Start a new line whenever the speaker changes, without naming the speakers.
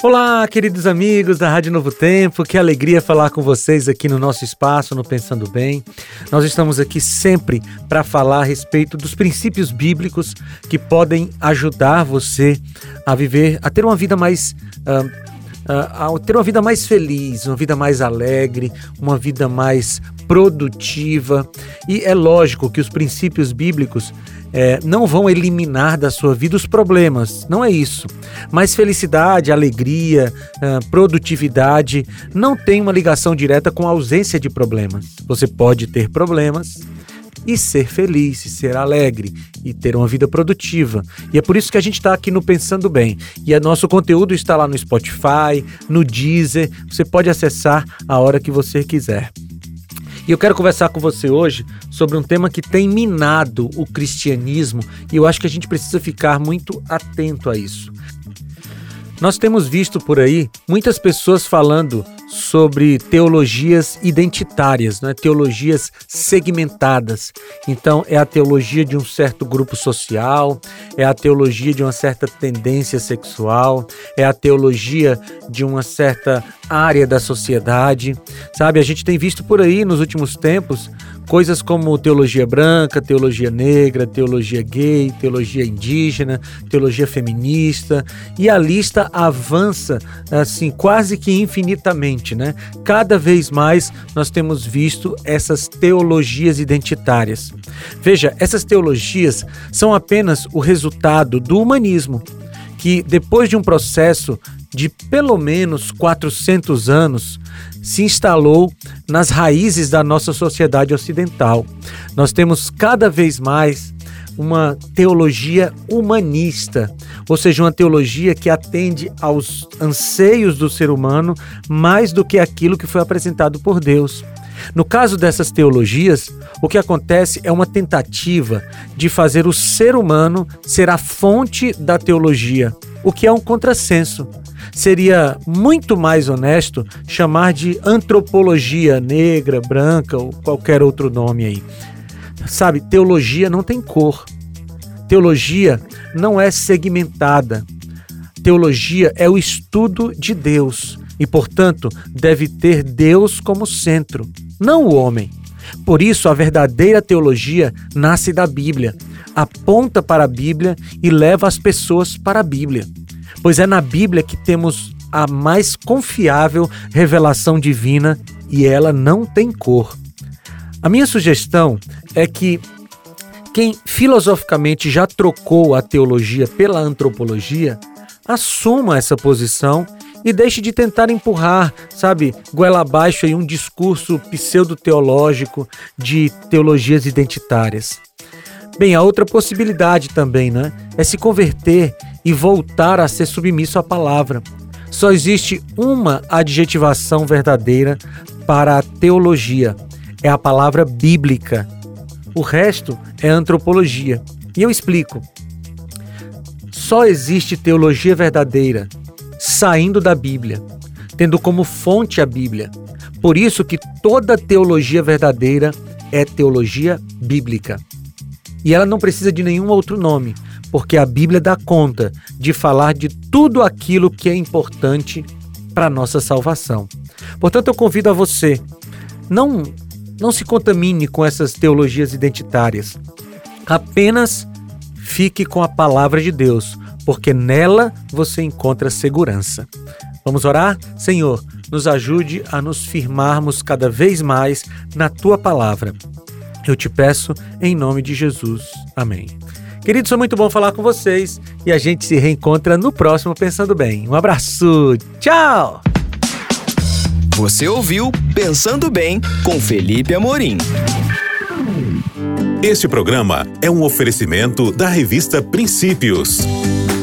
Olá, queridos amigos da Rádio Novo Tempo, que alegria falar com vocês aqui no nosso espaço, no Pensando Bem. Nós estamos aqui sempre para falar a respeito dos princípios bíblicos que podem ajudar você a viver, a ter uma vida mais. Uh, a ter uma vida mais feliz, uma vida mais alegre, uma vida mais produtiva. E é lógico que os princípios bíblicos é, não vão eliminar da sua vida os problemas, não é isso. Mas felicidade, alegria, uh, produtividade não tem uma ligação direta com a ausência de problemas. Você pode ter problemas e ser feliz, e ser alegre e ter uma vida produtiva. E é por isso que a gente está aqui no Pensando Bem. E o nosso conteúdo está lá no Spotify, no Deezer. Você pode acessar a hora que você quiser. E eu quero conversar com você hoje sobre um tema que tem minado o cristianismo e eu acho que a gente precisa ficar muito atento a isso. Nós temos visto por aí muitas pessoas falando sobre teologias identitárias, né? teologias segmentadas. Então, é a teologia de um certo grupo social, é a teologia de uma certa tendência sexual, é a teologia de uma certa área da sociedade. Sabe, a gente tem visto por aí nos últimos tempos coisas como teologia branca, teologia negra, teologia gay, teologia indígena, teologia feminista, e a lista avança assim quase que infinitamente, né? Cada vez mais nós temos visto essas teologias identitárias. Veja, essas teologias são apenas o resultado do humanismo, que depois de um processo de pelo menos 400 anos, se instalou nas raízes da nossa sociedade ocidental. Nós temos cada vez mais uma teologia humanista, ou seja, uma teologia que atende aos anseios do ser humano mais do que aquilo que foi apresentado por Deus. No caso dessas teologias, o que acontece é uma tentativa de fazer o ser humano ser a fonte da teologia, o que é um contrassenso. Seria muito mais honesto chamar de antropologia negra, branca ou qualquer outro nome aí. Sabe, teologia não tem cor. Teologia não é segmentada. Teologia é o estudo de Deus e, portanto, deve ter Deus como centro, não o homem. Por isso, a verdadeira teologia nasce da Bíblia, aponta para a Bíblia e leva as pessoas para a Bíblia pois é na Bíblia que temos a mais confiável revelação divina e ela não tem cor. A minha sugestão é que quem filosoficamente já trocou a teologia pela antropologia assuma essa posição e deixe de tentar empurrar, sabe, goela abaixo aí um discurso pseudo-teológico de teologias identitárias. Bem, a outra possibilidade também, né, é se converter e voltar a ser submisso à palavra. Só existe uma adjetivação verdadeira para a teologia: é a palavra bíblica. O resto é antropologia. E eu explico. Só existe teologia verdadeira saindo da Bíblia, tendo como fonte a Bíblia. Por isso que toda teologia verdadeira é teologia bíblica. E ela não precisa de nenhum outro nome, porque a Bíblia dá conta de falar de tudo aquilo que é importante para a nossa salvação. Portanto, eu convido a você, não, não se contamine com essas teologias identitárias. Apenas fique com a palavra de Deus, porque nela você encontra segurança. Vamos orar? Senhor, nos ajude a nos firmarmos cada vez mais na tua palavra. Eu te peço em nome de Jesus. Amém. Queridos, foi muito bom falar com vocês e a gente se reencontra no próximo Pensando Bem. Um abraço, tchau!
Você ouviu Pensando Bem com Felipe Amorim.
Este programa é um oferecimento da revista Princípios.